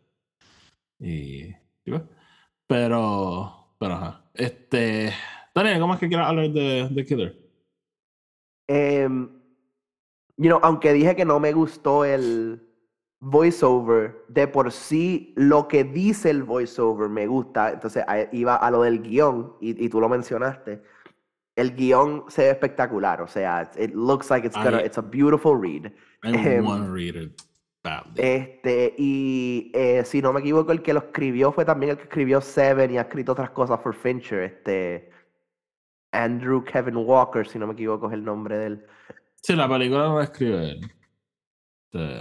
y, y bueno, pero, pero ajá. Este, Daniel, ¿cómo es que quieras hablar de, de Killer? Em, you know, aunque dije que no me gustó el voiceover, de por sí lo que dice el voiceover me gusta. Entonces iba a lo del guion y, y tú lo mencionaste. El guion se ve espectacular, o sea, it looks like it's gonna, I- it's a beautiful read. I Em, want to read it Este, y eh, si no me equivoco, el que lo escribió fue también el que escribió Seven y ha escrito otras cosas for Fincher, este Andrew Kevin Walker, si no me equivoco es el nombre de él. sí, la película no la escribe él.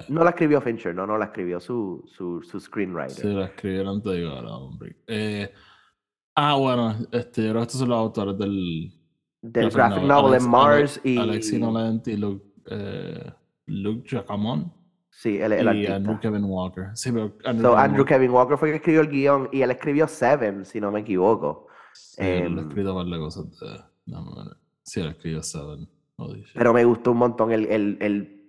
No la escribió Fincher, no, no la escribió su, su, su screenwriter. sí, la escribieron, te digo ahora, hombre. Eh, ah, bueno, este, yo creo que estos son los autores del Del graphic novel en Mars y... Alexi Nolent y Luke, eh, Luke Giacamon Sí, el, el y artista. Andrew Kevin Walker. Sí, pero Andrew, So, Kevin Andrew Walker, Kevin Walker fue el que escribió el guion y él escribió Seven, si no me equivoco. sí, él em, ha escrito varias cosas de. No. Sí, él escribió Seven. Pero me gustó un montón el, el, el-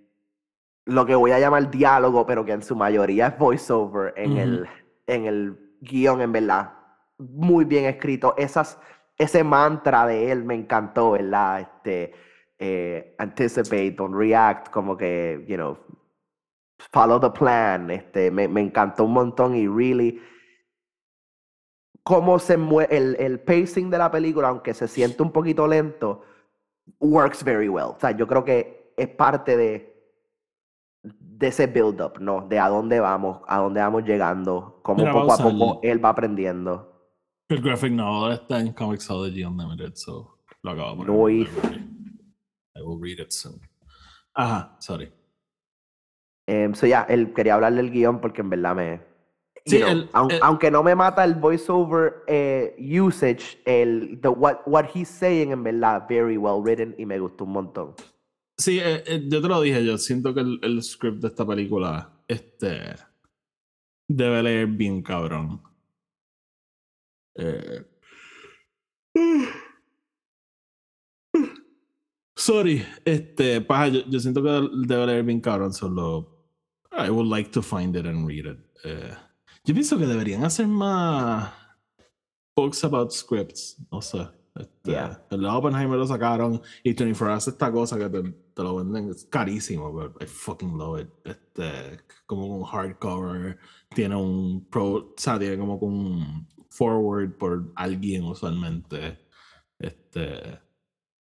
lo que voy a llamar diálogo, pero que en su mayoría es voiceover en, el, en el guion, en verdad. Muy bien escrito. Esas, ese mantra de él me encantó, ¿verdad? Este, eh, anticipate, don't react, como que, you know, follow the plan. Este, me, me encantó un montón y really cómo se mueve el, el pacing de la película, aunque se siente un poquito lento, works very well. O sea, yo creo que es parte de, de ese build-up, ¿no? De a dónde vamos, a dónde vamos llegando, cómo Mira, poco a poco él va aprendiendo. El graphic novel está en Comixology Unlimited, so lo acabo de poner. Nice. I will read it soon. Ajá, sorry. Em, so, ya, él quería hablar del guion porque en verdad me... Sí, know, el- aun- el- aunque no me mata el voiceover eh, usage, el, the, what, what he's saying en verdad, very well written y me gustó un montón. Sí, eh, eh, yo te lo dije, yo siento que el, el script de esta película este, debe leer bien cabrón. Eh, sorry, este, paja, yo, yo siento que debe leer bien cabrón, solo I would like to find it and read it. Eh, yo pienso que deberían hacer más books about scripts, no sé. Este, Yeah. El de Oppenheimer lo sacaron y 24 hace esta cosa que te, te lo venden, es carísimo, pero I fucking love it. Este, como un hardcover, tiene un pro, o sea, tiene como un forward por alguien usualmente. Este,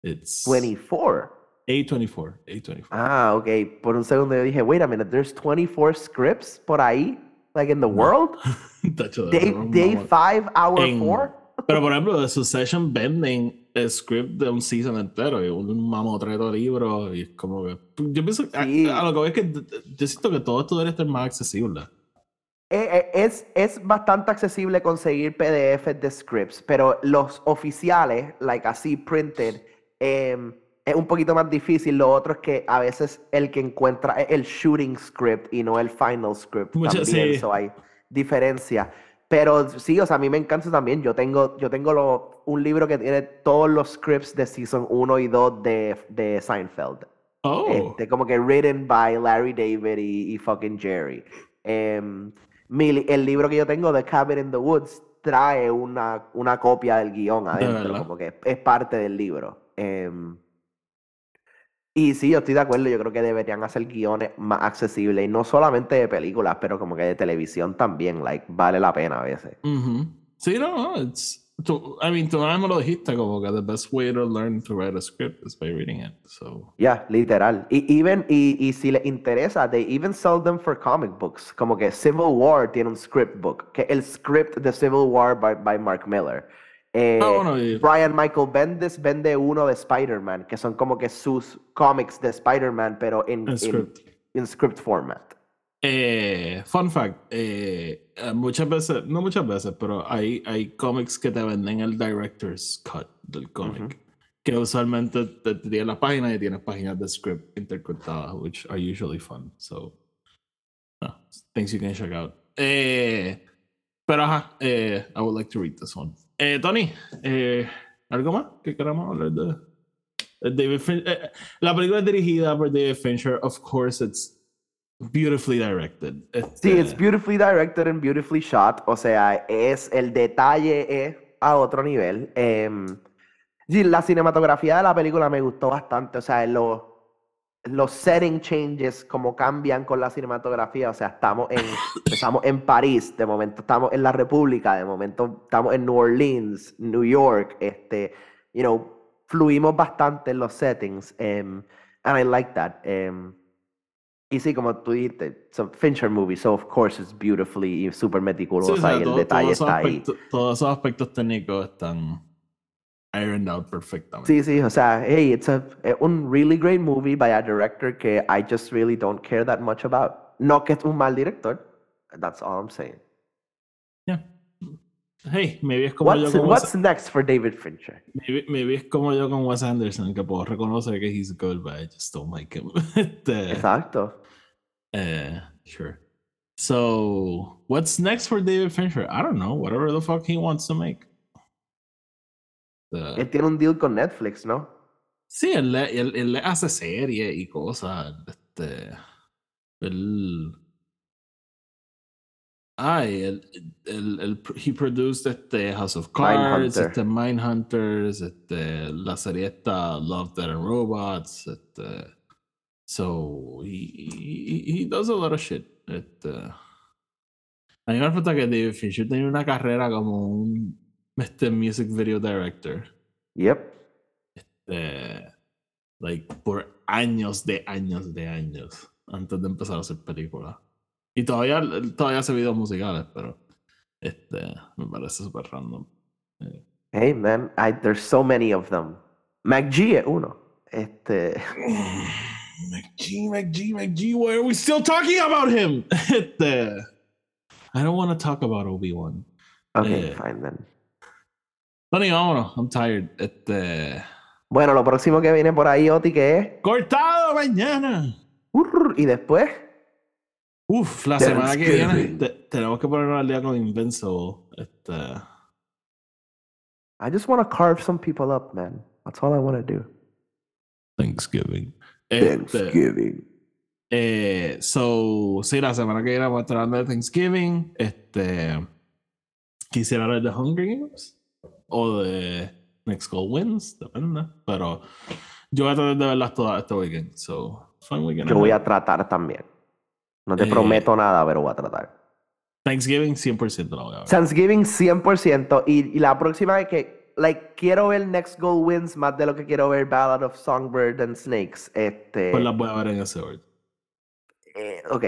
it's 24. A24, A24. Ah, ok. Por un segundo yo dije, wait a minute, there's 24 scripts por ahí, like in the world? Tacho, de Day, verdad, day mamá. 5, hour En- 4? Pero por ejemplo, de Succession venden el script de un season entero y un mamotreto de libros y es como que yo pienso Sí. a, lo que voy es que yo siento que todo esto debería estar más accesible Eh, eh, Es, es bastante accesible conseguir PDFs de scripts, pero los oficiales, like así printed, em, es un poquito más difícil. Lo otro es que a veces el que encuentra es el shooting script y no el final script Mucho- también, sí. so hay diferencia. Pero sí, o sea, a mí me encanta también. Yo tengo, yo tengo lo- un libro que tiene todos los scripts de Season 1 y 2 de, de Seinfeld. oh Este, como que written by Larry David y, y fucking Jerry. Mi li- el libro que yo tengo, The Cabin in the Woods, trae una, una copia del guion adentro, como que es parte del libro. Em, y sí, yo estoy de acuerdo, yo creo que deberían hacer guiones más accesibles, y no solamente de películas, pero como que de televisión también, like, vale la pena a veces. Sí no no it's tú, I mean tú nada me lo dijiste como que the best way to learn to write a script is by reading it so Ya, literal. Y, even, y, y si les interesa, they even sell them for comic books. Como que Civil War tiene un script book, que el script de Civil War by, by Mark Miller. Eh, Ah, bueno, y- Brian Michael Bendis vende uno de Spider-Man, que son como que sus cómics de Spider-Man, pero en, script. en script format. Eh, fun fact, eh, eh, muchas veces, no muchas veces, pero hay, hay cómics que te venden el director's cut del cómic. Que usualmente te, te tienen las páginas y tienes páginas de script intercortadas, which are usually fun. So, ah, things you can check out. Eh, pero ajá, eh, I would like to read this one. Eh, Tony, eh, ¿algo más que queramos hablar de? de David Fin- eh, la película es dirigida por David Fincher. Of course, it's beautifully directed. Sí, Este, it's beautifully directed and beautifully shot. O sea, es el detalle es a otro nivel. Em, sí, la cinematografía de la película me gustó bastante. O sea, los, los setting changes, como cambian con la cinematografía. O sea, estamos en, empezamos en París, de momento estamos en la República, de momento estamos en New Orleans, New York. Este, you know, fluimos bastante en los settings. em, and I like that. em, y sí, como tú dijiste, it's a Fincher movie, so of course it's beautifully y super sí, meticulosa o sea, y el todo- detalle está ahí. todos esos aspectos técnicos están ironed out perfectamente. Sí, sí, o sea, hey, it's a, eh, un really great movie by a director que I just really don't care that much about. No que es un mal director, that's all I'm saying. Yeah. Hey, maybe es como What's, yo con what's Wes, next for David Fincher? maybe, maybe es como yo con Wes Anderson, que puedo reconocer que he's good, but I just don't like him. Este, Exacto. eh, sure. So, what's next for David Fincher? I don't know. Whatever the fuck he wants to make. The- Él tiene un deal con Netflix, ¿no? Sí, él, le- él, él hace series y cosas. Este. Él. Ay, él, él- he produced este House of Cards, Mindhunter. este Mindhunters, este, la serie esta Love, Dead and Robots, este. So, he, he, he does a lot of shit. Este. A mí me falta que David Fincher tenía una carrera como un este, music video director Yep. eh, like, por años de años de años antes de empezar a hacer películas. Y todavía, todavía hace videos musicales, pero este, me parece súper random. Hey, man, I, there's so many of them. McG es uno. Este, McG, McG, McG, why are we still talking about him? Este, I don't want to talk about Obi-Wan. okay, Eh. fine then. Tony, vámonos, I'm tired. Este, Bueno, lo próximo que viene por ahí, Oti, que es... cortado mañana. Urr, y después... Uf, la semana que viene Thanksgiving. te- tenemos que ponernos al día con Invincible. Este, I just want to carve some people up, man. That's all I want to do. Thanksgiving. Este, eh, so, sí, la semana que viene vamos a estar hablando de Thanksgiving. Este, quisiera hablar de Hunger Games o de Next Goal Wins, depende. Pero yo voy a tratar de verlas todas este weekend. So, fun weekend. Yo voy a tratar también. No te Eh, prometo nada, pero voy a tratar. Thanksgiving 100% la voy a ver. Thanksgiving 100%. Y, y la próxima es que, like, quiero ver Next Goal Wins más de lo que quiero ver Ballad of Songbird and Snakes. Este, Pues las voy a ver en ese orden. eh, ok.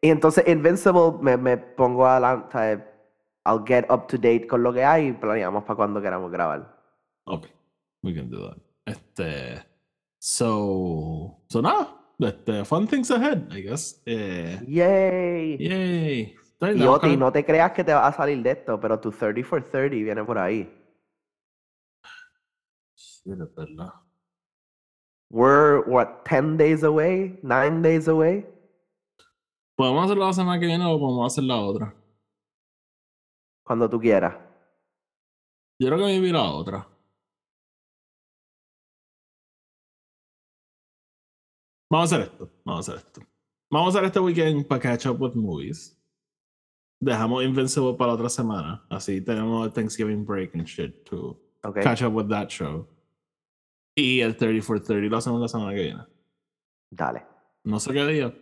Y entonces Invincible me, me pongo adelante. I'll get up to date con lo que hay y planeamos para cuando queramos grabar. Ok. We can do that. Este. So. So nada. Este, fun things ahead, I guess. Eh, Yay. yay. Y Oti, no te creas que te vas a salir de esto, pero tu 30 for 30 viene por ahí. Sí, es verdad. We're, what, 10 days away? 9 days away? ¿Podemos hacerlo la semana que viene o podemos hacer la otra? Cuando tú quieras. Yo creo que me vi la otra. Vamos a hacer esto. Vamos a hacer esto. Vamos a hacer este weekend para catch up with movies. Dejamos Invincible para la otra semana. Así tenemos el Thanksgiving break and shit to ¿Ok? catch up with that show. Y el 30 for 30 lo hacemos la semana que viene. Dale. No sé qué día.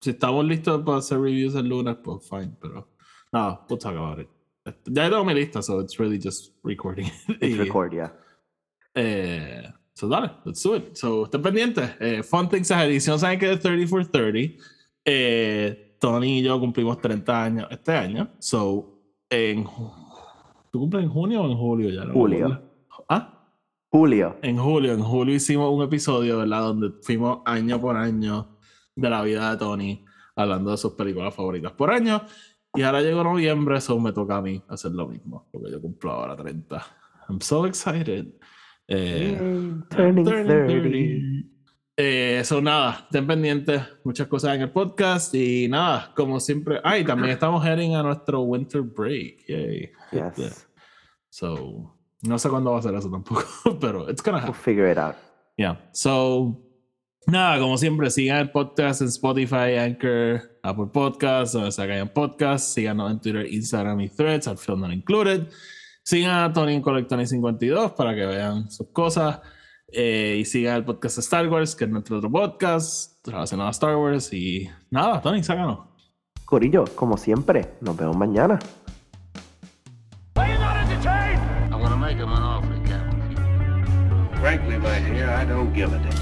Si estamos listos para hacer reviews el lunes, pues fine. Pero no, we'll talk about it. Ya tengo mi lista, so it's really just recording. It's record, yeah. eh, so dale, let's do it. So estén pendientes. Eh, fun things ahead. No saben que es 30 for 30, eh, Tony y yo cumplimos 30 años este año. So, en. ¿Tú cumples en junio o en julio ya? No Julio. ¿Ah? Julio. En julio, en julio hicimos un episodio, ¿verdad? Donde fuimos año por año de la vida de Tony, hablando de sus películas favoritas por año. Y ahora llegó noviembre, eso me toca a mí hacer lo mismo, porque yo cumplo ahora 30. I'm so excited. Eh, Yay, turning 30. 30. Eh, eso nada, estén pendientes, muchas cosas en el podcast y nada, como siempre. Ay, también estamos heading a nuestro winter break. Yay. Yes. So, no sé cuándo va a ser eso tampoco, pero it's gonna We'll happen. figure it out. Yeah. So, nada, como siempre, sigan el podcast en Spotify, Anchor, Apple Podcasts, donde sea que hayan podcasts. Síganos en Twitter, Instagram y Threads, al Film Not Included. Sigan a Tony en Colectony52 para que vean sus cosas. Eh, y sigan el podcast de Star Wars, que es nuestro otro podcast relacionado a Star Wars. Y nada, Tony, sácanos. Corillo, como siempre, nos vemos mañana. Frankly, my dear, I don't give a damn.